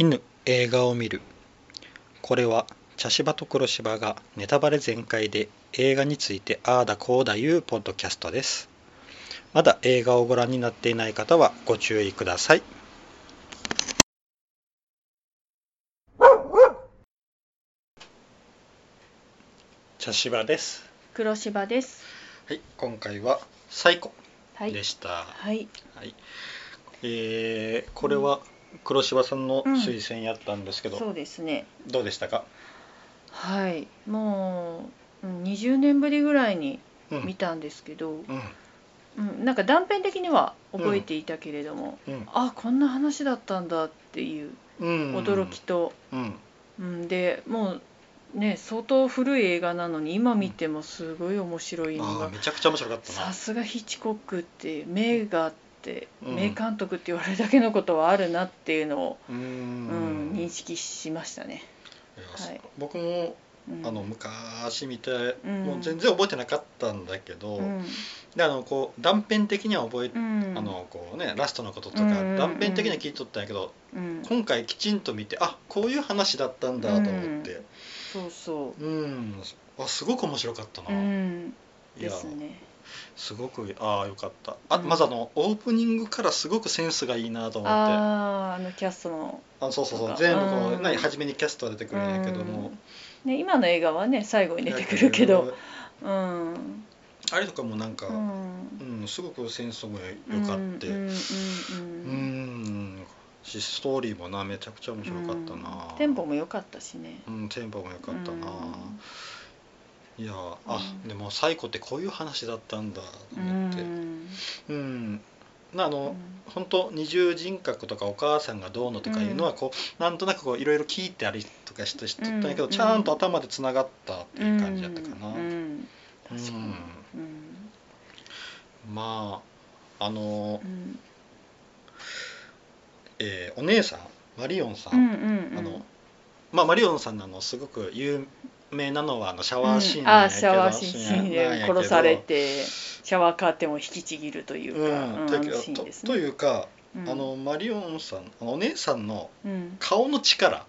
犬映画を見る。これは茶芝と黒芝がネタバレ全開で映画についてああだこうだいうポッドキャストです。まだ映画をご覧になっていない方はご注意ください。茶芝です。黒芝です。はい今回はサイコはい。でした、はい。はい、えーこれは黒柴さんの推薦やったんですけど、そうですね。どうでしたか、はい。もううん20年ぶりぐらいにうん。見たんですけど、うん。うん、なんか断片的には覚えていたけれども、うん。あこんな話だったんだっていううん、驚きと、うん。うん、でもうね相当古い映画なのに今見てもすごい面白いのがめちゃくちゃ面白かったな。さすがヒッチコックって名画って、うん。名監督って言われるだけのことはあるなっていうのを、うーうんん認識しましたね。いやはい。僕もうん。あの昔見て、うん。もう全然覚えてなかったんだけど、うん。であのこう断片的には覚え、うん。あのこうねラストのこととか、うん。断片的には聞いとったんやけど、うん、今回きちんと見てあこういう話だったんだと思って。そうそう。ん、あすごく面白かったな、う、うん、いや。ですね。すごくああよかった。あ、うん。まずあのオープニングからすごくセンスがいいなと思って。ああ、あのキャストの、あそうそうそう。全部こう、うん何初めにキャストが出てくるんやけども、ね、今の映画はね、最後に出てくるけど、うん、あれとかもなんか、ううんん、すごくセンスもうんよかって。うん、うん、ううんん。しストーリーもなめちゃくちゃ面白かったな、テンポも良かったしね。うんテンポもよかったな、いやあ、うん。でもサイコってこういう話だったんだとう思って。ん、うん、なあの、うん。本当二重人格とかお母さんがどうのとかいうのはこう、なんとなくこういろいろ聞いてありとかして知ったんやけど、うん。ちゃんと頭でつながったっていう感じだったかな、うん。まああの、うん。えーお姉さんマリオンさん、うんうんうん。あのまあマリオンさんのあのすごく有名なのはあのシャうんワーシーンあなんやけどーシャワーシーンで殺されてシャワーカーテンを引きちぎるというか、うん、うんだけどとシーンですね。というか、うん。あのマリオンさんお姉さんのうん。顔の力。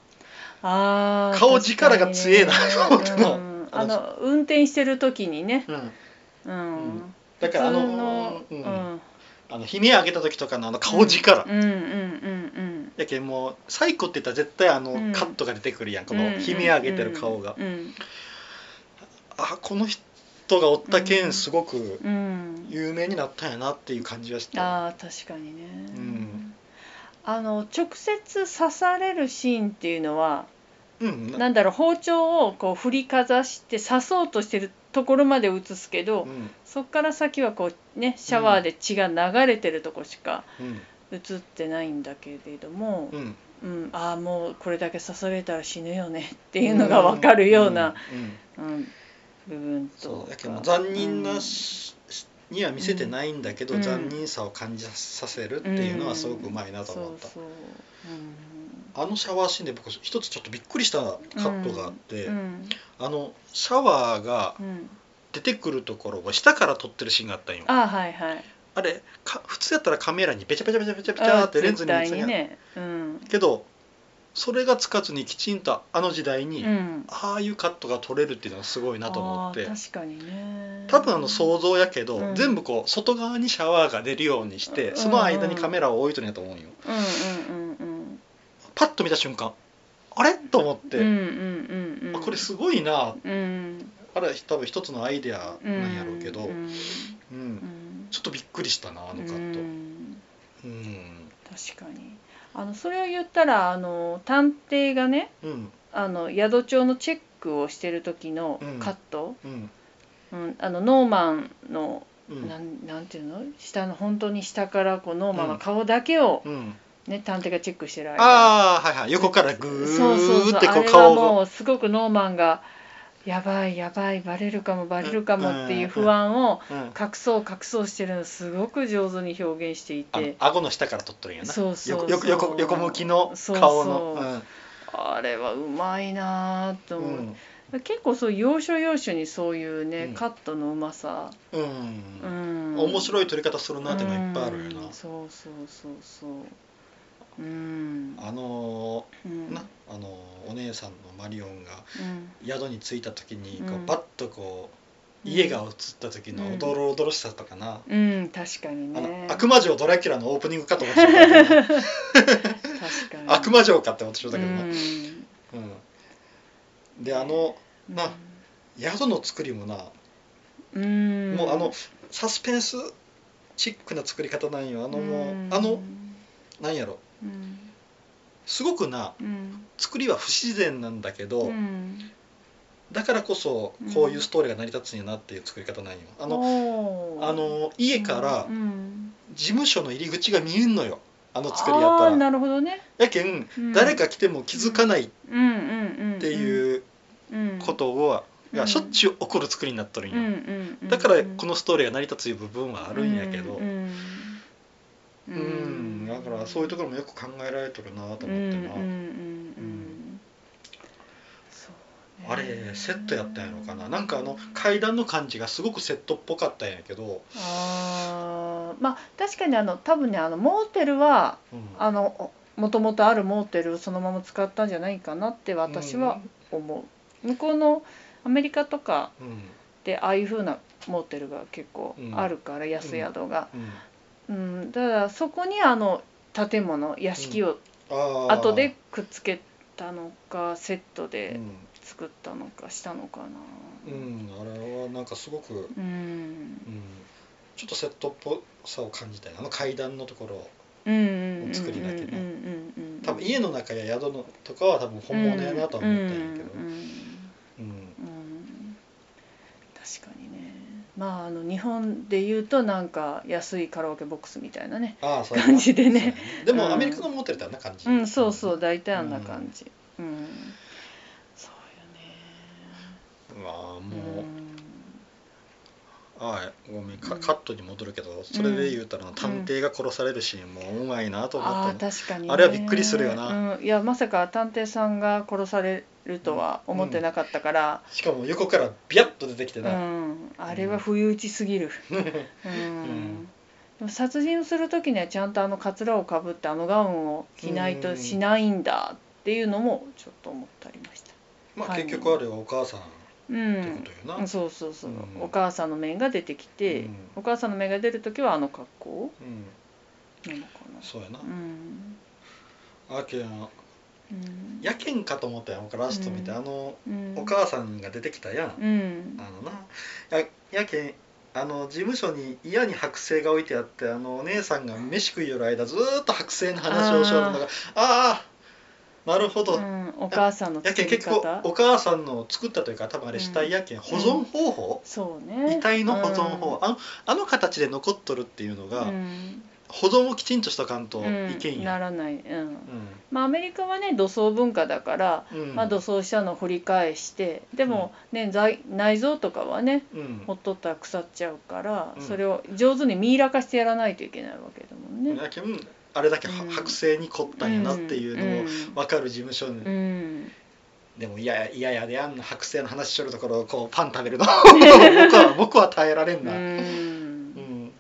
あー顔力が強えなと思ったの。うん。あの運転してる時にね、うん。うん。ん。だからあのうん。うん。あの悲鳴上げた時とかのあの顔力、うんうんうんやけんもうサイコって言ったら絶対あの、うんカットが出てくるやん。こうんの悲鳴上げてる顔が、うん。あこの人がおったけうんんすごくうん。有名になったんやなっていう感じがした、ああ確かにね、うん。あの直接刺されるシーンっていうのはうん。ななんだろう包丁をこう振りかざして刺そうとしてるところまで映すけど、うん。そっから先はこうねシャワーで血が流れてるとこしかうん映ってないんだけれども、うん。うんああもうこれだけ刺されたら死ぬよねっていうのが分かるような、うんうん。うん部分とそうだけど残忍なし、には見せてないんだけど、うん。残忍さを感じさせるっていうのはすごくうまいなと思った、そうそう、あのシャワーシーンで僕一つちょっとびっくりしたカットがあって、うんうん。あのシャワーがうん、出てくるところを下から撮ってるシーンがあったんよ。あはいはいあれか普通やったらカメラにベチャベチャベチャベチャベチャってレンズに映るやん。ね、うん。けどそれがつかずにきちんとあの時代に、うん、ああいうカットが撮れるっていうのはすごいなと思って。確かにね。多分あの想像やけど、うん。全部こう外側にシャワーが出るようにして、うん。その間にカメラを置いとるんやと思うんよ。うんうんうん。うんパッと見た瞬間あれ？と思って、うんうんうんうんあこれすごいな。うん。あれ多分一つのアイデアなんやろうけど、うん。うん。うんちょっとびっくりしたなあのカット、ううん。ん確かに。あのそれを言ったらあの探偵がねうん。あの宿帳のチェックをしてる時のうん。カット、うん。うん。あのノーマンの、うん。なんなんていうの？下の本当に下からこうノーマンの顔だけを、うん。ね探偵がチェックしてる間。ああはいはい。横からグーってこう顔を。もうすごくノーマンがやばいやばいバレるかもバレるかもっていう不安をうん。隠そう隠そうしてるのすごく上手に表現していて。顎の下から撮っとるんやな。そうそう横横向きのそう顔の。そうあれはうまいなぁとうん思う、結構そう要所要所にそういうね、うん。カットのうまさ、うん、ううん。ん、面白い撮り方するなってのがいっぱいあるよな、うん。そうそうそうそう。うんあのうん。なあのお姉さんのマリオンがうん。宿に着いた時にこううん。バッとこう家が映った時のおどろおどろしさとかな、うん確かにあのね悪魔城ドラキュラのオープニングかと思ってたけど。な確かに。悪魔城かって思ってたけどな、うん。うん。であのな宿の作りもな、うん。もうあのサスペンスチックな作り方なんよ。あのもう、ん。あのなんやろ。うんすごくなうん作りは不自然なんだけど、うんだからこそこういうストーリーが成り立つんやなっていう作り方なんよ。あのあの家からうん事務所の入り口が見えんのよ。あの作りやったら。なるほどね。やけんうん。誰か来ても気づかないっていううんことをうんがしょっちゅう起こる作りになっとるんうんよだからこのストーリーが成り立つ部分はあるんやけど。うんだからそういうところもよく考えられとるなと思ってな。うんうんうんあれセットやったんやろかな。なんかあの階段の感じがすごくセットっぽかったんやけど、あー。まあ確かにあの多分ねあのモーテルはうん。あのもともとあるモーテルをそのまま使ったんじゃないかなって私は思う、向こうのアメリカとかうん。でああいう風なモーテルが結構あるから、安宿が、うん。うん、だからそこにあの建物屋敷を後でくっつけたのかセットうでん、作ったのかしたのかな。うん、あれはなんかすごく、うん、うん。ちょっとセットっぽさを感じたよあの階段のところうんうんうん作りだけねうんうんうん。多分家の中や宿のとかは多分本物やなとは思ったんやけど、うんうん確かに。ねまああの日本で言うとなんか安いカラオケボックスみたいなねああそう感じでね。でも、うん。アメリカのモテルってあんな感じ、うんそうそう大体あんな感じ。うん、そうよね。まあもう、うんああごめんカうん。カットに戻るけどそれで言うたら、探偵が殺されるシーンもうまいなと思ああったよ確かに、ね、あれはびっくりするよな。うん、いやまさか探偵さんが殺されるとは思ってなかったから、しかも横からビャッと出てきてうな、ん。あれは不意打ちすぎる、うん。ん。でも殺人をする時にはちゃんとあのカツラをかぶってあのガウンを着ないとしないんだっていうのもちょっと思ってありました。まあはい。結局あれはお母さんっうてんそうそうそう、うん。お母さんの面が出てきて、うん。お母さんの面が出る時はあの格好。うん。なのかな。そうやな、うん。あけんうん。やけんかと思ったよ僕ラスト見て、うん。あのうん。お母さんが出てきたやん、うん。あのな。ややけんあの事務所に嫌に剥製が置いてあってあのお姉さんが飯食いよる間ずーっと剥製の話をしよるのがああーなるほど、うん、お母さんのやけ結構方お母さんの作ったというか多分あれ死体やけん、保存方法、そうね。遺体の保存方法、あのあの形で残っとるっていうのが、うん。保存をきちんとしとかんとうんいけんや、ならない、うん。うん。まあ、アメリカはね土葬文化だから、うん。まあ、土葬したのを掘り返してでも、ね財内臓とかはねうん。ほっとったら腐っちゃうから、うん。それを上手にミイラ化してやらないといけないわけだもんね。あれだけ剥製に凝ったんやなっていうのをうん。分かる事務所に、うん。でも嫌や嫌やであんな剥製の話しとるところをこうパン食べるの。僕は僕は耐えられんうな、うん。ん。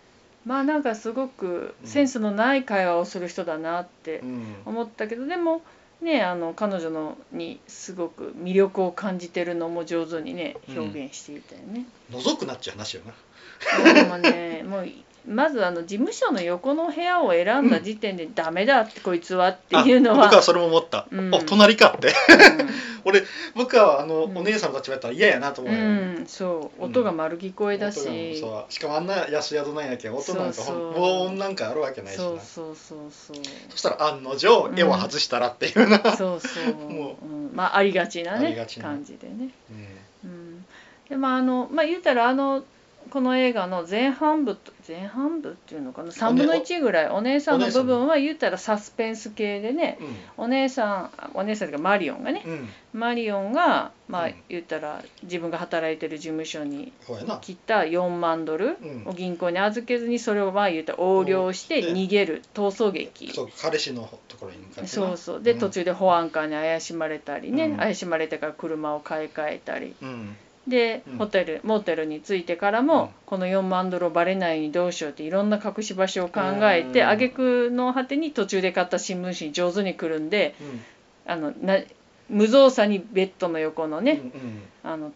まあなんかすごくセンスのない会話をする人だなってうん。思ったけどでもねあの彼女のにすごく魅力を感じてるのも上手にねうん。表現していたよね。覗くなっちゃう話よな。でもねもうまずあの事務所の横の部屋を選んだ時点でダメだってこいつはっていうのは、あ僕はそれも思った、うん。お隣かって。僕はあの、お姉さんの立場やったら嫌やなと思ううよ、ん、うんそう。音が丸聞こえだし、うしかもあんな安宿なんやけん音なんか防音なんかあるわけないしな。そうそうそうそう。そしたら案の定絵を外したらっていうな、そうそう、もうん、まあありがちなねありがちな感じでね。うんうん、でまああのまあ言うたらあのこの映画の前半部と前半部っていうのかな？3分の1ぐらい。お姉さんの部分は言うたらサスペンス系でね。お姉さんお姉さんというかマリオンがね。マリオンがまあうん。言ったら自分が働いてる事務所に来た4万ドルうん。を銀行に預けずにそれをまあ言うたら横領してで逃げる逃走劇。そう彼氏のところに向かってな。そうそう。でん。途中で保安官に怪しまれたりね、うん。怪しまれてから車を買い替えたり。うんで、うん。ホテルモーテルに着いてからも、うん。この4万ドルバレないようにどうしようっていろんな隠し場所を考えてうん。挙句の果てに途中で買った新聞紙に上手にくるんであのな無造作にベッドの横のね、うんうんあの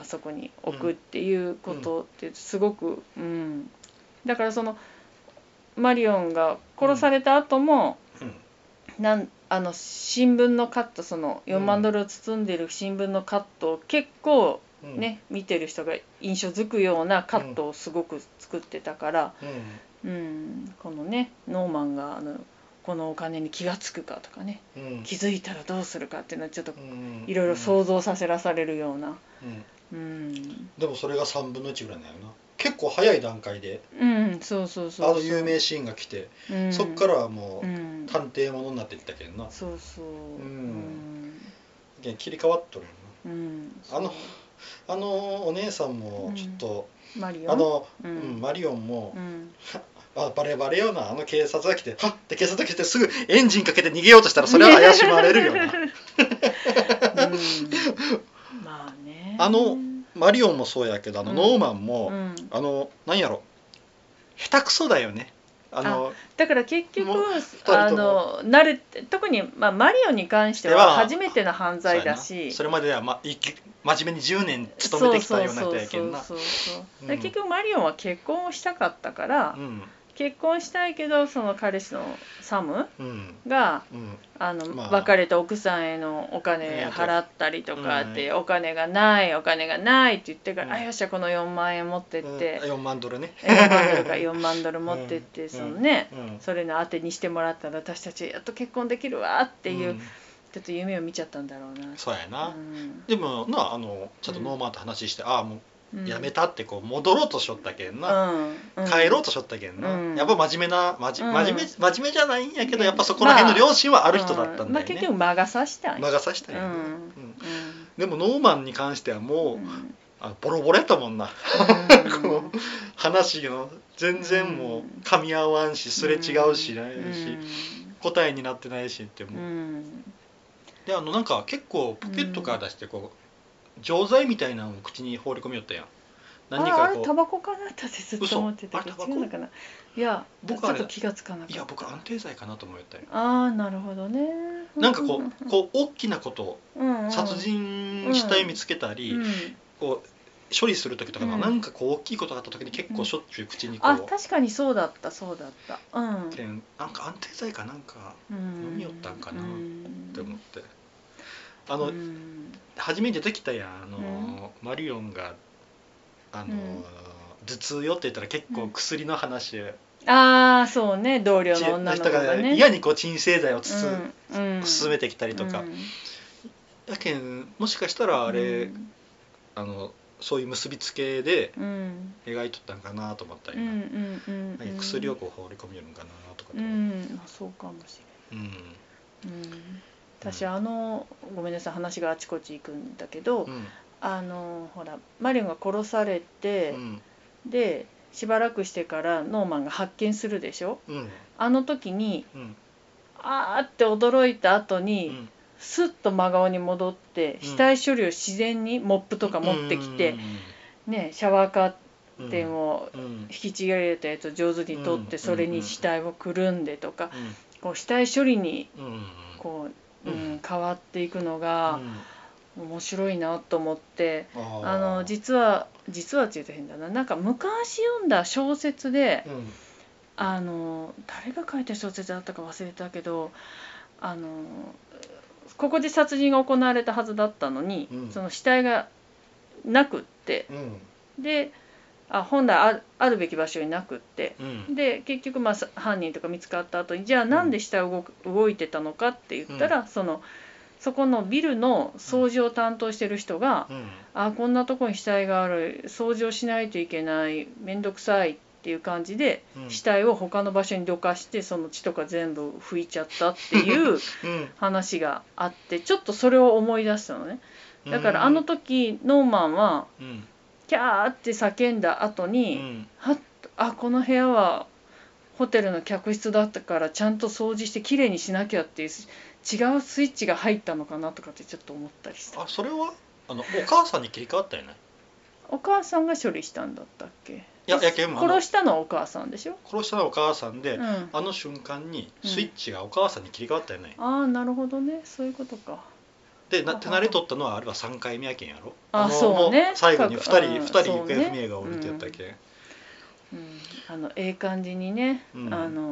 あそこに置くっていうことってすごく、うん、だからそのマリオンが殺された後も、うん。なんあの新聞のカットその4万ドルを包んでる新聞のカットを結構うんね、見てる人が印象づくようなカットをすごく作ってたから、うん。うんこのねノーマンがあのこのお金に気が付くかとかねうん。気づいたらどうするかっていうのはちょっとうん。いろいろ想像させらされるような。うん。うん。でもそれが3分の1ぐらいなんやな。結構早い段階でうん、そうそうそうあの有名シーンが来てうん。そっからはもううん。探偵ものになっていったけどな。そうそう。うん。切り替わっとるようん。あのなあのお姉さんもちょっとマリオ？ンあのううんんマリオンもうん。あバレバレよなあの警察が来てはっって警察が来てすぐエンジンかけて逃げようとしたらそれは怪しまれるよな。うん。まあね。あのマリオンもそうやけどあのうん。ノーマンも、うん。あのなんやろ。下手くそだよねあのだから結局あの慣れて特に、まあ、マリオンに関してではは初めての犯罪だし。それまでは、ま、いき真面目に10年勤めてきたような人やけんな。結局マリオンは結婚をしたかったから、うん結婚したいけどその彼氏のサムうん。がうん。あの、まあ。別れた奥さんへのお金払ったりとかって、お金がないお金がないって言ってから、うん。あよっしゃこの4万円持ってって、4万ドルね。4万ドルか4万ドル持ってって、うんそのね、うん。それの当てにしてもらったら私たちやっと結婚できるわっていう、うん。ちょっと夢を見ちゃったんだろうな。そうやな、うん。でもなあのちょっとノーマンと話して、ああもううんやめたってこう戻ろうとしよったけんな、うん。帰ろうとしよったけんな、うん。やっぱ真面目な真面,、うん。真面目真面目じゃないんやけどやっぱそこら辺の良心はある人だったんだよね、まあ、結局魔が差したんや魔が差したん。うん。でもノーマンに関してはもう、うん。あボロボロやったもんな、うん。こう話の全然もう噛み合わんしすれ違うしないし、答えになってないしってもう、であのなんか結構ポケットから出してこう錠剤みたいなのを口に放り込みよったやん。何ああれかこうタバコかなってずっと思ってた。けど違うのかな。いやちょ僕あれっと気がつかなかった。いや僕安定剤かなと思ったよああなるほどね。なんかこうこう大きなことう、うんうん、殺人死体見つけたり、うん。こう処理する時とかの、うん。なんかこう大きいことがあった時に結構しょっちゅう口にこう、あ確かにそうだったそうだった。うん。でなんか安定剤かなんかうん飲みよったんかなうんって思って、あの、うん初めてできたやんあの、マリオンがあの、うん。頭痛よって言ったら結構薬の話、ああそうね。同僚ちの女の子人ががね嫌にこう鎮静剤をつつ、うん。うん。進めてきたりとか、うん。やけんもしかしたらあれ、うん。あのそういう結びつけでうん。描いとったんかなと思ったりな、うん薬をこう放り込みよるんかなとかとうん。まあそうかもしうん。れない、うん、私あのごめんなさい話があちこち行くんだけど、うん。あのほらマリオンが殺されてう、ん。でしばらくしてからノーマンが発見するでしょ？うん。あの時にうん。あーって驚いた後うに、ん。スッと真顔に戻ってうん。死体処理を自然にモップとか持ってきて、ね、シャワーカーテンを引きちぎられたやつを上手に取ってうん。それに死体をくるんでとかうん。こう死体処理にこう、ううんん、変わっていくのが面白いなと思ってああの実は実はって言うと変だな。なんか昔読んだ小説でうん。あの誰が書いた小説だったか忘れたけどあのここで殺人が行われたはずだったのに、うん。その死体がなくってうん。であ本来あるあるべき場所になくって。うん。で結局まあさ犯人とか見つかった後にじゃあなんで死体動く動いてたのかって言ったら、そのそこのビルの掃除を担当してる人が、うん。あこんなとこに死体がある。掃除をしないといけない。面倒くさいっていう感じで、うん。死体を他の場所にどかしてその血とか全部拭いちゃったっていううん。話があってちょっとそれを思い出したのね。だからあの時ノーマンはうんキャーって叫んだ後うに、ん。はあこの部屋はホテルの客室だったからちゃんと掃除してきれいにしなきゃっていう違うスイッチが入ったのかなとかってちょっと思ったりした。あそれは？あのお母さんに切り替わったよね。お母さんが処理したんだったっけ？いややけんもあの殺したのはお母さんでしょ、殺したのはお母さんで、うん、あの瞬間にスイッチがお母さんに切り替わったよね、ああなるほどね。そういうことかでな手慣れとったのはあれは3回目やけんやろ？あのそうね。も最後に2人うん二人行方不明がおるってやったっけ、うん、あのええ感じにね、うん。あの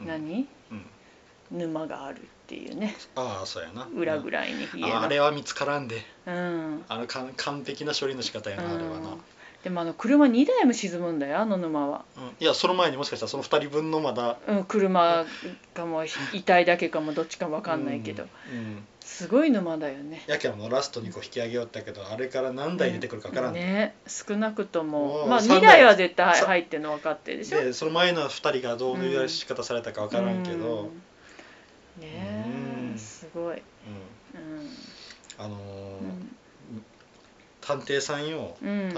うん。何うん。沼があるっていうね。ああそうやな。裏ぐらいに家のああれは見つからんで。うん。あのかん完璧な処理の仕方やな、あれはな、うんでもあの車2台も沈むんだよあの沼は、うん。いやその前にもしかしたらその2人分のまだうん、車かも遺体 だけかもどっちか分かんないけど、うん。うんすごい沼だよね。やけんもラストにこう引き上げよったけどあれから何台出てくるか分からん、ね。少なくとも。もうまあ2三台。台は絶対さ入ってるの分かってるでしょ？でその前の2人がどういうやり方されたか分からんけど、うん。ねえうんすごい、うん。あのーうん探偵さんよ、うん。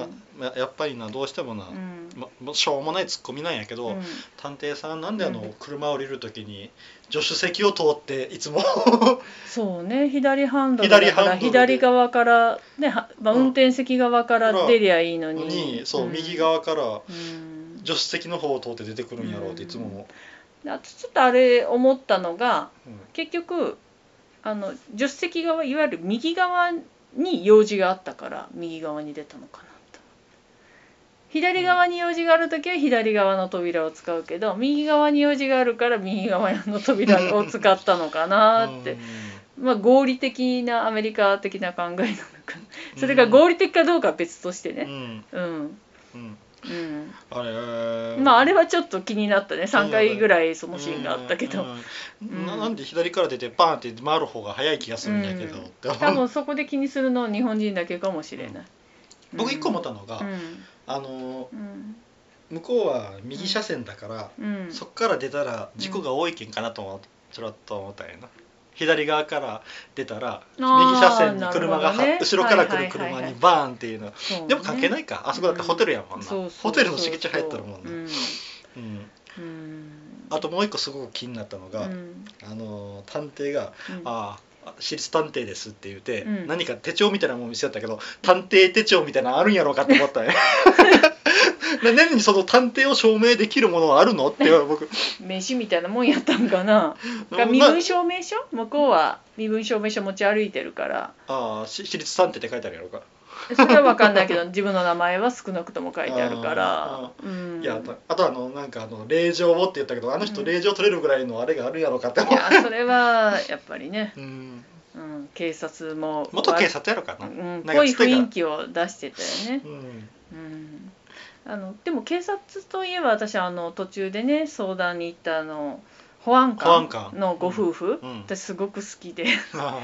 やっぱりなどうしてもな、うん。ましょうもないツッコミなんやけど、うん。探偵さんなんであの、うん。車降りる時に助手席を通っていつも。そうね左ハンドルだから左側からねはまあ、うん。運転席側から出りゃいいのに。にそう、ん。右側からうん。助手席の方を通って出てくるんやろうっていつも思う、ちょっとあれ思ったのがうん。結局あの助手席側いわゆる右側に用事があったから右側に出たのかなと。左側に用事がある時は左側の扉を使うけど右側に用事があるから右側の扉を使ったのかなって。まあ合理的なアメリカ的な考えなのかな。それが合理的かどうかは別としてね。うん。うん。うんうん。あれ。まああれはちょっと気になったね。3回ぐらいそのシーンがあったけど。うん。うん。ななんで左から出てバーンって回る方が早い気がするんやけど、うん。多分そこで気にするのは日本人だけかもしれない。僕一個思ったのが、うん。あのうん。向こうは右車線だから、うん。そっから出たら事故が多いけんかなともちょろっと思ったんやな左側から出たら右車線に車がね。後ろから来るはいはい車はいはいにバーンっていうの、そうねでも関係ないか。あそこだってホテルやもんな、そうそうホテルの敷地入っとるもんな、うん。うん。うん。あともう一個すごく気になったのが、うん。あの探偵がうん。ああ私立探偵ですって言って、うん何か手帳みたいなもん見せたけど探偵手帳みたいなのあるんやろうかって思ったねな何にその探偵を証明できるものはあるのって僕名刺みたいなもんやったんかな。身分証明書向こうは身分証明書持ち歩いてるからああ私立探偵って書いてあるやろうか、それは分かんないけど自分の名前は少なくとも書いてあるから。あ。うん。いやあとあのなんかあの令状をって言ったけどあの人うん令状取れるぐらいのあれがあるんやろうかってい思う。やそれはやっぱりね、うん。うん、警察も元警察やろうかな、うん、濃い雰囲気を出してたよね。うん。うん、あのでも警察といえば私あの途中でね相談に行ったあの保安官官。のご夫婦、うん。私すごく好きで、あ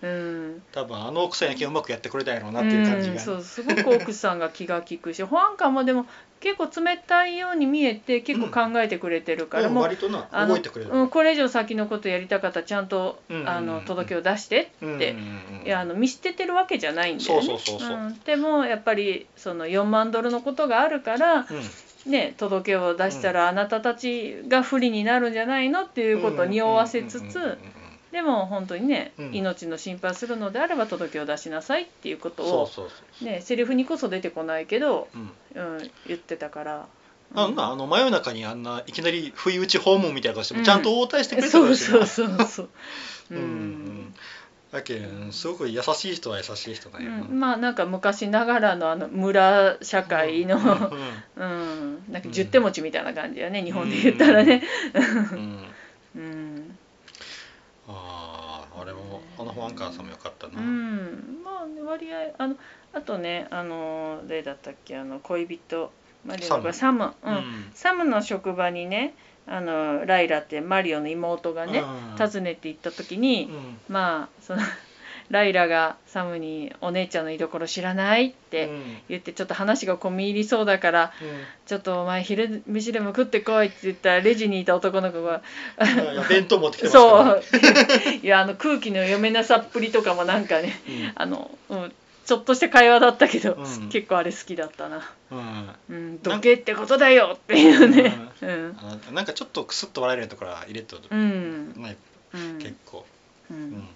うん、あ多分あの奥さんやけんうまくやってくれたやろうなっていう感じが、うんそうすごく奥さんが気が利くし 保安官もでも結構冷たいように見えて結構考えてくれてるから、うんもう割となてくれる。うん、これ以上先のことやりたかったらちゃんと、あの届けを出してって、いやあの見捨ててるわけじゃないんだよね。そうそうそうそう。ん。でもやっぱりその4万ドルのことがあるから、うん。ね、届けを出したらあなたたちが不利になるんじゃないのっていうことを匂わせつつでも本当にね、うん。命の心配するのであれば届けを出しなさいっていうことを、そうそうそうね、セリフにこそ出てこないけど、うん。うん、言ってたから。あん。なあの真夜中にあんないきなり不意打ち訪問みたいなことしてうん。もちゃんと応対してくれたそうらしいなそうそうそう。う。うんんだけんすごく優しい人は優しい人なんやな、うん。まあなんか昔ながらのあの村社会の、うんうん、なんか十手持ちみたいな感じやね、日本で言ったらね。うん。うん、あああれもあの保安官さんもよかったな、うん、まあね割合あのあとねあの誰だったっけあの恋人。マリオのこれサム、うん。うん。サムの職場にねあのライラってマリオの妹がね、うん。訪ねて行った時に、うん。まあそのライラがサムに「お姉ちゃんの居所知らない?」ってうん。言ってちょっと話が込み入りそうだからちょっとお前昼飯でも食ってこいって言ったらレジにいた男の子が弁当持ってきてますそう。いやあの空気の読めなさっぷりとかもなんかねうん。あの、うん、ちょっとした会話だったけど、うん。結構あれ好きだったな。うん。うん。どけってことだよっていうね。うん。なんかちょっとクスッと笑えるところは入れとる、うん。結構、ううん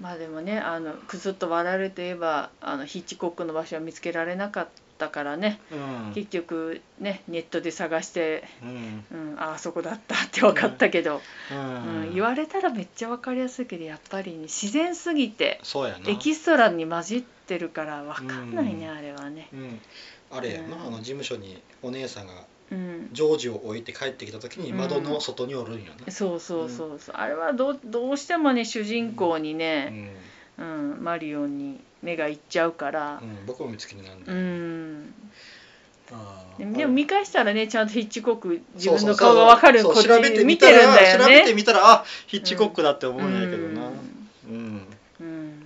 まあでもねあのくすっと笑われて言えばあのヒッチコックの場所は見つけられなかったからね、うん。結局ねネットで探して、うん。うん、ああそこだったって分かったけど、ううん。ん。言われたらめっちゃ分かりやすいけどやっぱり、ね、自然すぎてそうやな。エキストラに混じってるから分かんないね、うん。あれはね。うん。あれやな、うん。あの事務所にお姉さんがうん。ジョージを置いて帰ってきた時にうん。窓の外におるんよな、そうそうそうそう、あれはどうどうしてもね主人公にうね、ん。うんマリオンに目がいっちゃうから。う、ん、僕も見つけになんだ、うん、あーでもでも見返したらねちゃんとヒッチコック自分の顔が分かるこっちそう調べてみ見てるんたらだよね。調べてみたらあヒッチコックだって思うんやけどな。うん、うん。うん。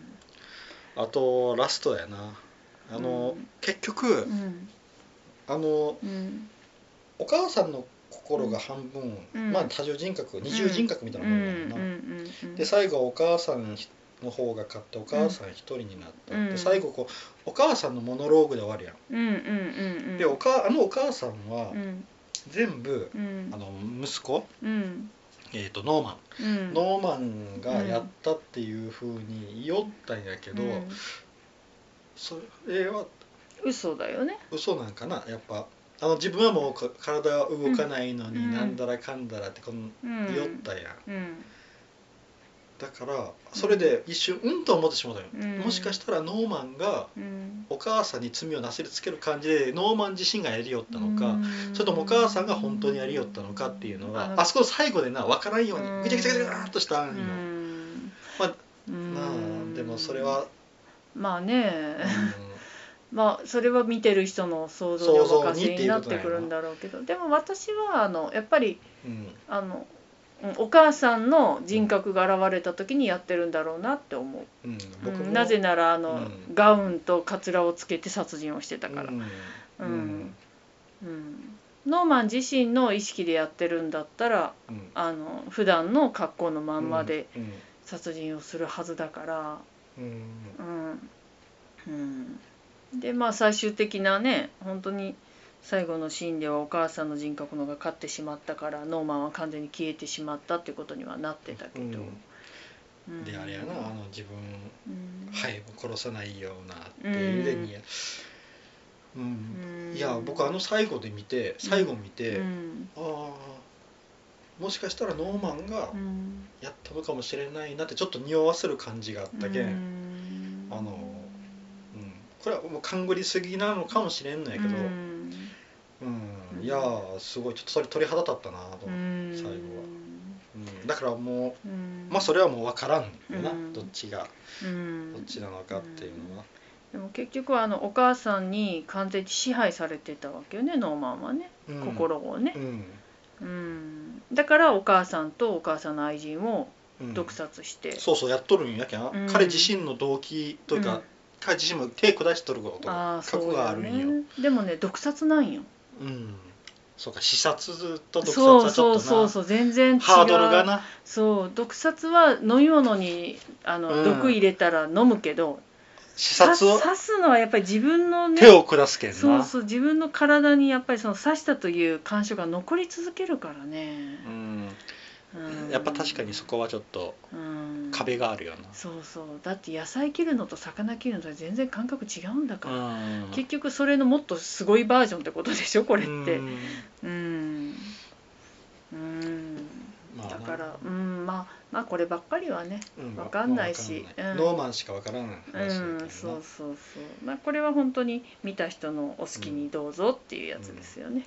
あとラストやな。あの、うん。結局うん。あのうんお母さんの心が半分、うん。まあ多重人格二重人格みたいなもんだよな、うんうんうんで最後お母さんの方が勝ってお母さん一人になった、うん。で最後こうお母さんのモノローグで終わるやん、でおかあのお母さんはうん。全部、うん。あの息子、うん。えー、とノーマン、うん。ノーマンがやったっていうふうに言おったんやけど、うん。それは嘘だよね。嘘なんかな？やっぱあの自分はもうか体は動かないのに、うん。なんだらかんだらってこのうん。言おったやん、うん。だからそれで一瞬うんと思ってしまったよ、うん。もしかしたらノーマンがうん。お母さんに罪をなすりつける感じでノーマン自身がやりよったのか、うん。それともお母さんが本当にやりよったのかっていうのが、あそこ最後でな分からんよううん。にぐちゃぐちゃぐちゃっとしたんよ、うん。まあうんなあでもそれは、まあね。うまあそれは見てる人の想像にお任せになってくるんだろうけどでも私はあのやっぱりんうん。あのうんお母さんの人格が現れた時にやってるんだろうなって思う、うん、うんなぜならあの、うん。ガウンとカツラをつけて殺人をしてたから、うん。ノーマン自身の意識でやってるんだったらうん。あの普段の格好のまんまでうん。殺人をするはずだから、うん。うん。うん、でまあ最終的なね本当に最後のシーンではお母さんの人格の方が勝ってしまったからノーマンは完全に消えてしまったっていうことにはなってたけど、うん。であれやなあの自分うん。はい殺さないようなっていうでに、うん。うん。いや僕あの最後で見て最後見て、うん。ああもしかしたらノーマンがうん。やったのかもしれないなってちょっと匂わせる感じがあったけん、うん。あのうん、これはもう勘ぐりすぎなのかもしれんのやけど、ううん。んいやーすごいちょっとそれ鳥肌立ったなと思って、うん。最後は。うん、だからもううん。まあそれはもう分からんよな、うん。どっちがうん。どっちなのかっていうのは、でも結局はあのお母さんに完全に支配されてたわけよねノーマンはね、うん。心をね。う、ん。うん、だからお母さんとお母さんの愛人をうん。毒殺して、そうそうやっとるんやけん、うん。彼自身の動機というか、うん彼自身も手下しとること覚悟があるんよ。ね。でもね毒殺なんよ。うん。そうか視察と毒殺はちょっとな。そうそうそう全然違う。ハードルがな。そう。毒殺は飲み物にあの、うん。毒入れたら飲むけど視察を？刺すのはやっぱり自分のね手を下すけんな。そうそう。自分の体にやっぱりその刺したという感触が残り続けるからね、うんうんやっぱ確かにそこはちょっとうん。壁があるよそうそう。だって野菜切るのと魚切るのとは全然感覚違うんだから、結局それのもっとすごいバージョンってことでしょこれって。うん。うん。だからうんまあまあこればっかりはねうんわかんないし。ノーマンしかわからな。いうんそうそうそう。まあこれは本当に見た人のお好きにどうぞっていうやつですよね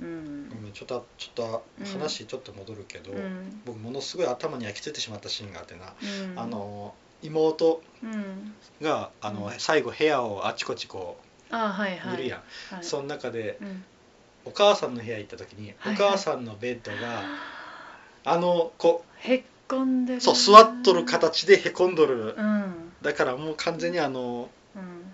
うん。ごめんちょっとちょっと話ちょっと戻るけど、うん。僕ものすごい頭に焼き付いてしまったシーンがあってな、うん。あの妹うん。があの、うん。最後部屋をあちこちこう見るやん、はい。その中でうん。お母さんの部屋行った時に、はいお母さんのベッドがあのこへっこんでる。うそう座っとる形でへこんどる、うん。だからもう完全にあのうん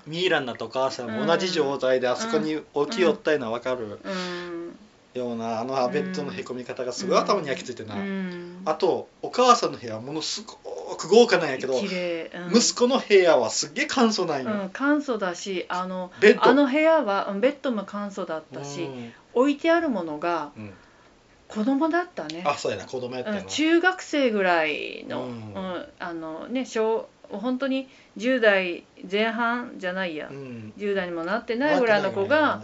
ミイラになったお母さん。も同じ状態であそこに起きよったいうのは分かるうん。ようなあのベッドのへこみ方がすごい頭に焼き付いてな、うん。あとお母さんの部屋はものすごく豪華なんやけど息子の部屋はすっげえ簡素なんよ、うん簡素だしあのあの部屋はうんベッドも簡素だったし、うん。置いてあるものがうん。子供だったね。あそうやな子供やったう中学生ぐらいの、ううんんあのね小本当に10代前半じゃないや、うん。10代にもなってないぐらいの子が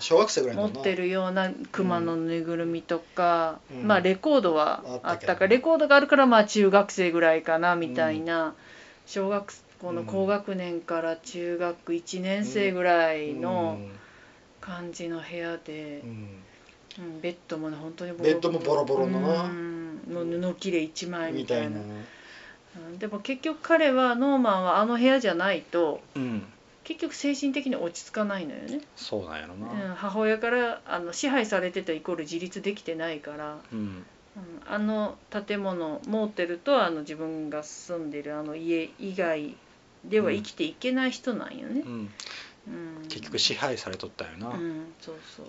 持ってるような熊のぬいぐるみとか、うん。まあレコードはあったからレコードがあるからまあ中学生ぐらいかなみたいな、小学校の高学年から中学1年生ぐらいの感じの部屋でう、ん。うんベッドもね本当にボベッドもボロボロのな。うん。布切れ1枚みたいな。みたいなうんでも結局彼はノーマンはあの部屋じゃないとうん。結局精神的に落ち着かないのよね、そうなんやろうん、な母親からあの支配されてたイコール自立できてないから、うん。うん、あの建物モーテルとあの自分が住んでるあの家以外では生きていけない人なんよね。う、ん。うん、結局支配されとったよな。うんそうそう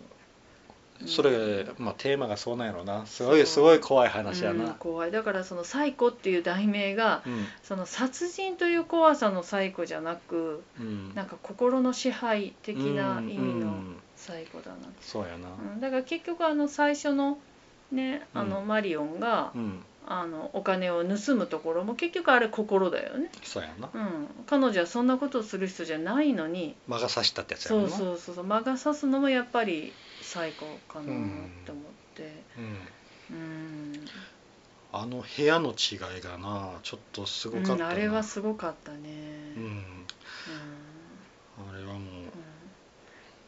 それまあテーマがそうなんやろな。すごいすごい怖い話やうんな怖い。だからその「サイコ」っていう題名がうん。その殺人という怖さのサイコじゃなくうん。なんか心の支配的な意味うのんサイコだな、そうやな。うん、だから結局あの最初のねあのうマリオンが、うん。あのお金を盗むところも結局あれ心だよね、そうやな。うん、彼女はそんなことをする人じゃないのに。魔が差したってやつやな。そうそうそう。魔が差すのもやっぱりサイコかなって思って。うん。うん、あの部屋の違いがなちょっとすごかったな。うんあれはすごかったね。うん。うん。あれはもう。ん。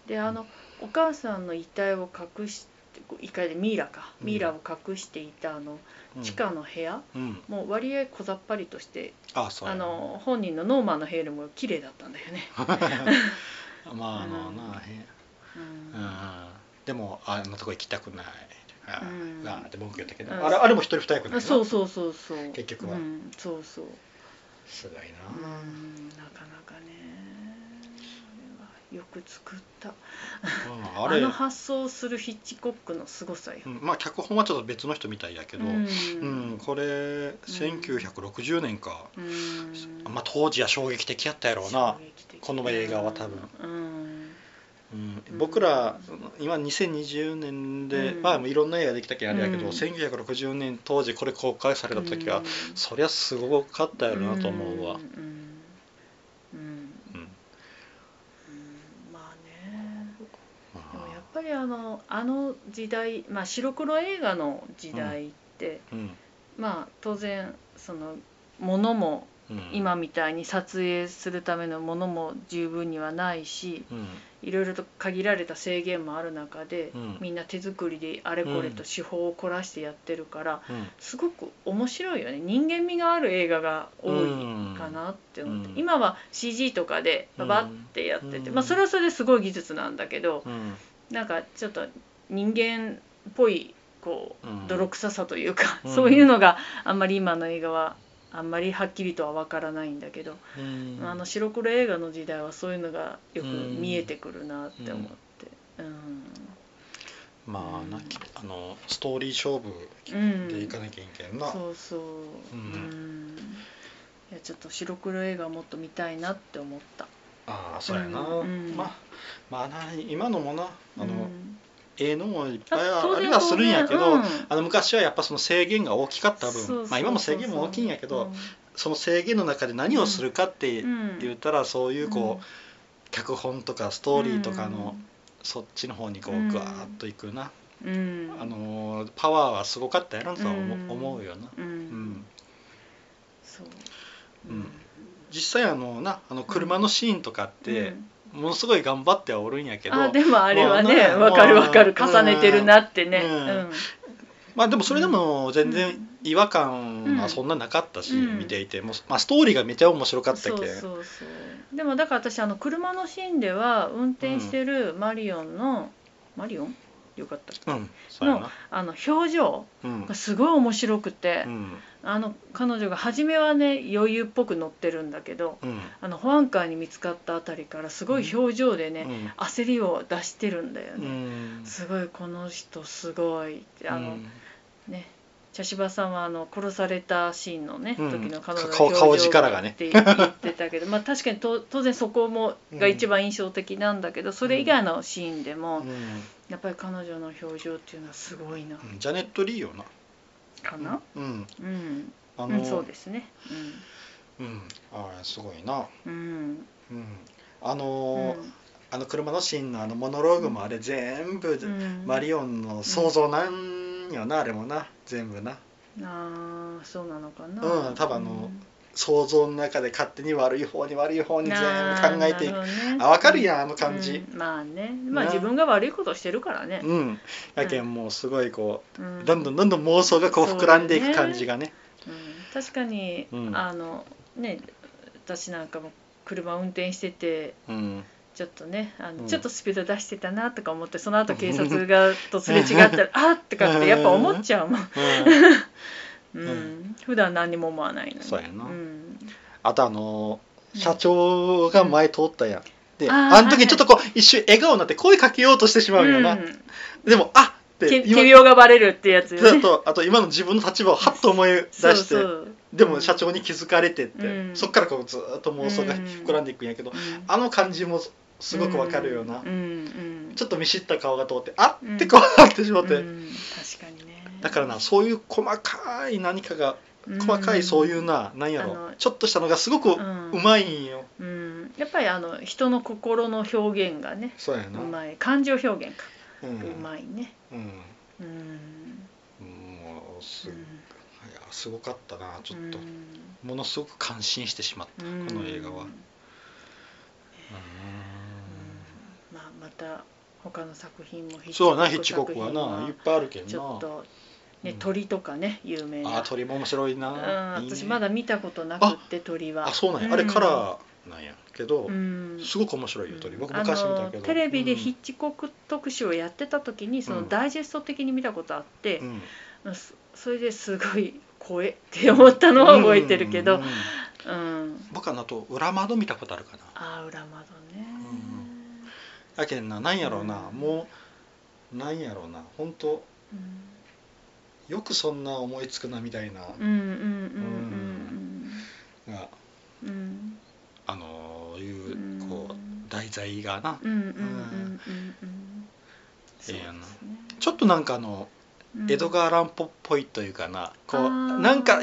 であのお母さんの遺体を隠して遺体でミイラか。うん。ミイラを隠していたあのう地下の部屋、うん。もう割合小ざっぱりとしてあの本人のノーマンの部屋よりも綺麗だったんだよね、まああのうん。うんうんでもあんなとこ行きたくないあうん。あって文句言ったけどうん。あれあれも一人二役なんやなそうそうそうそう。結局は。うん、そうそう。すごいうんななかなかね。あれはよく作った。うんあれ。あの発想をするヒッチコックの凄さよ。うんまあ脚本はちょっと別の人みたいやけどうん。うんこれ1960年か。うん。まあ当時は衝撃的やったやろうな。衝撃的。この映画は多分。うんうん僕ら今2020年で、うん。まあいろんな映画できたけんあれやけど、うん。1960年当時これ公開された時は、うん。そりゃすごかったやろなと思うわ。ん、うんうん。うん。うん。まあね。までもやっあぱりあのあの時代まあ白黒映画の時代って、うん。まあ当然そのものもうん、今みたいに撮影するためのものも十分にはないしうん。いろいろと限られた制限もある中で、うん。みんな手作りであれこれと手法を凝らしてやってるから、うん。すごく面白いよね。人間味がある映画が多いかなって思って、うん。今は CG とかでババってやってて、うん。まあ、それはそれですごい技術なんだけどうん。なんかちょっと人間っぽいこううん。泥臭さというか、うん。そういうのがあんまり今の映画はあんまりはっきりとは分からないんだけど、うん。あの白黒映画の時代はそういうのがよく見えてくるなって思って。うん。まあなきあのストーリー勝負うんでいかなきゃいけんな、そうそう、うん。いやちょっと白黒映画もっと見たいなって思った。ああそうやな、うん。まあまあな今のもなあの、うんええのもいっぱいあありはするんやけど、あの昔はやっぱその制限が大きかった分まあ、今も制限も大きいんやけど、うん。その制限の中で何をするかってうん。言ったら、そういうこう、脚本とかストーリーとかの、そっちの方にこうグワーッといくな、うん。あのーパワーはすごかったやろとは思,、うん。思うよな、うん、うん。実際あのなあの車のシーンとかって、うんものすごい頑張ってはおるんやけどあでもあれはねわかるわかる重ねてるなってね。うん。うん。まあでもそれでも全う然ん。違和感はそんななかったし、うん。見ていて。もう、まあ、ストーリーがめちゃ面白かったけそうそうそう。でもだから私あの車のシーンでは運転してるマリオンの、マリオン？よかったっけ？うん。そうやな。あの表情うん。がすごい面白くて、うんあの彼女が初めはね余裕っぽく乗ってるんだけどうん。あの保安官に見つかったあたりからすごい表情でね、うん。焦りを出してるんだようね、ん。すごいこの人すごい。ってあの、うん。ね茶芝さんはあの殺されたシーンのね、うん。時の彼女の顔顔力がね。って言ってたけどまあ確かにと当然そこもが一番印象的なんだけどそれ以外のシーンでも、うん。やっぱり彼女の表情っていうのはすごいな、うん。ジャネット・リーよなかな？うん。うん、あのうん、そうですね。うん。あれすごいな。うん。うん。あうん。のーあの車のシーンのあのモノローグもあれ全部、うん。マリオンの想像なんよな、あれもな。全部な。ああそうなのかな。うん多分あの想像の中で勝手に悪い方に悪い方に全部考えていく。くあ分かるやんあの感じ。うんまあね。まあな自分が悪いことをしてるからね、うん、やけんもうすごいこううどんどんどんどん妄想がこう膨らんでいく感じがね。うん。確かに、うん。あのね私なんかも車運転しててうん。ちょっとねあの、うん。ちょっとスピード出してたなとか思ってその後警察がとすれ違ったらあっとかってやっぱ思っちゃうもん、うんん普段何にも思わないのに。そうやな。うん。あとあのー社長が前通ったやん。であの時にちょっとこう一瞬笑顔になって声かけようとしてしまうよな、うん。でもあっけて仮病がバレるってやつね。とあと今の自分の立場をハッと思い出してでも社長に気づかれてって、うん。そっからこうずーっと妄想が膨らんでいくんやけど、うん。あの感じもすごくわかるよな、うんうんちょっと見知った顔が通ってあうんってこうなってしまって、うん確かにねだからなそういう細かい何かが細かいそういうな、なんやろ。ちょっとしたのがすごくうまいんよ、うん、うんやっぱりあの人の心の表現がねそうやな。うまい。感情表現か、ううんまいね。うん。うん。もうす,、うんいやすごかったなちょっと、うん。ものすごく感心してしまった、うん。この映画は、まあまた他の作品もヒッチコックはないっぱいあるけんな。ちょっとねうん。鳥とかね有名な。あ鳥も面白いな、うん、私まだ見たことなくって鳥は。あそうなんや、あれカラーなんやけど、うん。すごく面白いよ鳥。僕あ昔見たけど。のテレビでヒッッチコック特集をやってた時にそうん。のダイジェスト的に見たことあって、うん。そそれですごい怖って思ったのは覚えてるけど、うんうん僕はあと裏窓見たことあるかな。ああ裏窓ね、やけんななんやろうな、うん。もうなんやろうな。本当うんよくそんな思いつくなみたいな、がうんうんあのいううん。こう題材がな、ちょっとなんかあのうん。江戸川乱歩っぽいというかな。こうなんか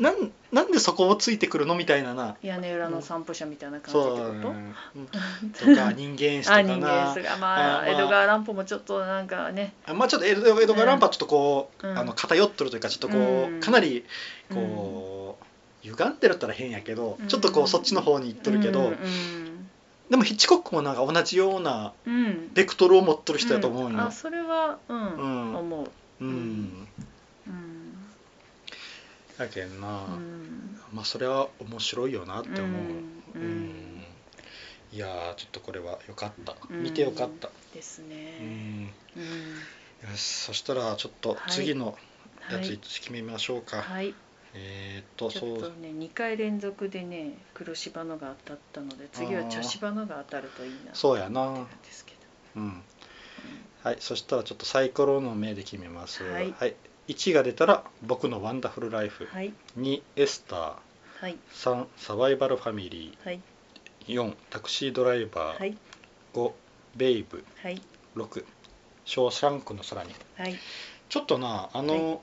なんなんでそこをついてくるのみたいなな。屋根裏の散歩者みたいな感じってこと、うん。とか人間史とあか 人間なすがまああまあ。江戸川乱歩もちょっとなんかね。あまあちょっと江戸川乱歩はちょっとこう、うん。あの偏ってるというかちょっとこう、うん。かなりこう、歪んでるったら変やけど、うん。ちょっとこうそっちの方に行っとるけど、うんでもヒッチコックもなんか同じようなうん。うんベクトルを持っとる人やと思うよ。ん。あ。それはうん、うん。思う。うん、うんやけんな、うん。まあそれは面白いよなって思う。うん。うん。いやーちょっとこれはよかった、うん。見てよかった。ですうん。ねうん。よしそしたらちょっと次のやつはい。決めましょうか。はい。えーっとちょっとそう。ね2回連続でね黒芝のが当たったので次は茶芝のが当たるといいなそうやな。うん。はい、そしたらちょっとサイコロの目で決めます。はい1が出たら僕のワンダフルライフ。はい2エスター。はい3サバイバルファミリはいー。4タクシードライバー。はい5ベイブ。はい6ショーシャンクの空に。はいちょっとなあの、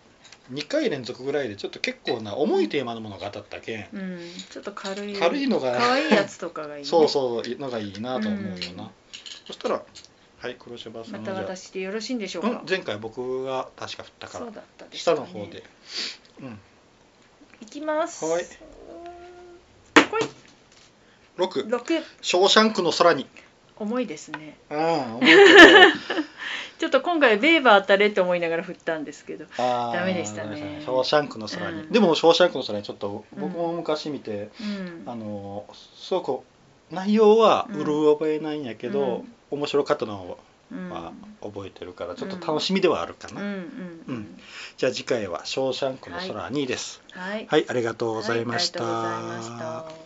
2回連続ぐらいでちょっと結構な重いテーマのものが当たったけん、うんちょっと軽い軽いのが可愛いやつとかがいい、ね、そうそうのがいいなと思うよな、うんそしたらはい黒柴さまんのじゃあ。た私でよろしいんでしょうか、うん、前回僕が確か振ったから。そうだったですね。の方で、うん。いきます。はい。こい。6 6ショーシャンクの空に。重いですね。うん重い ちょっと今回ベーバー当たれって思いながら振ったんですけど。ダメでしたね。ショーシャンクの空に、うん。でもショーシャンクの空にちょっと僕も昔見て、うん。あのすごく内容はうる覚えないんやけど、面白かったのうん。は覚えてるからちょっと楽しみではあるかな、うんうんうん。じゃあ次回は「ショーシャンクの空に」です。はい。はい、ありがとうございました、はい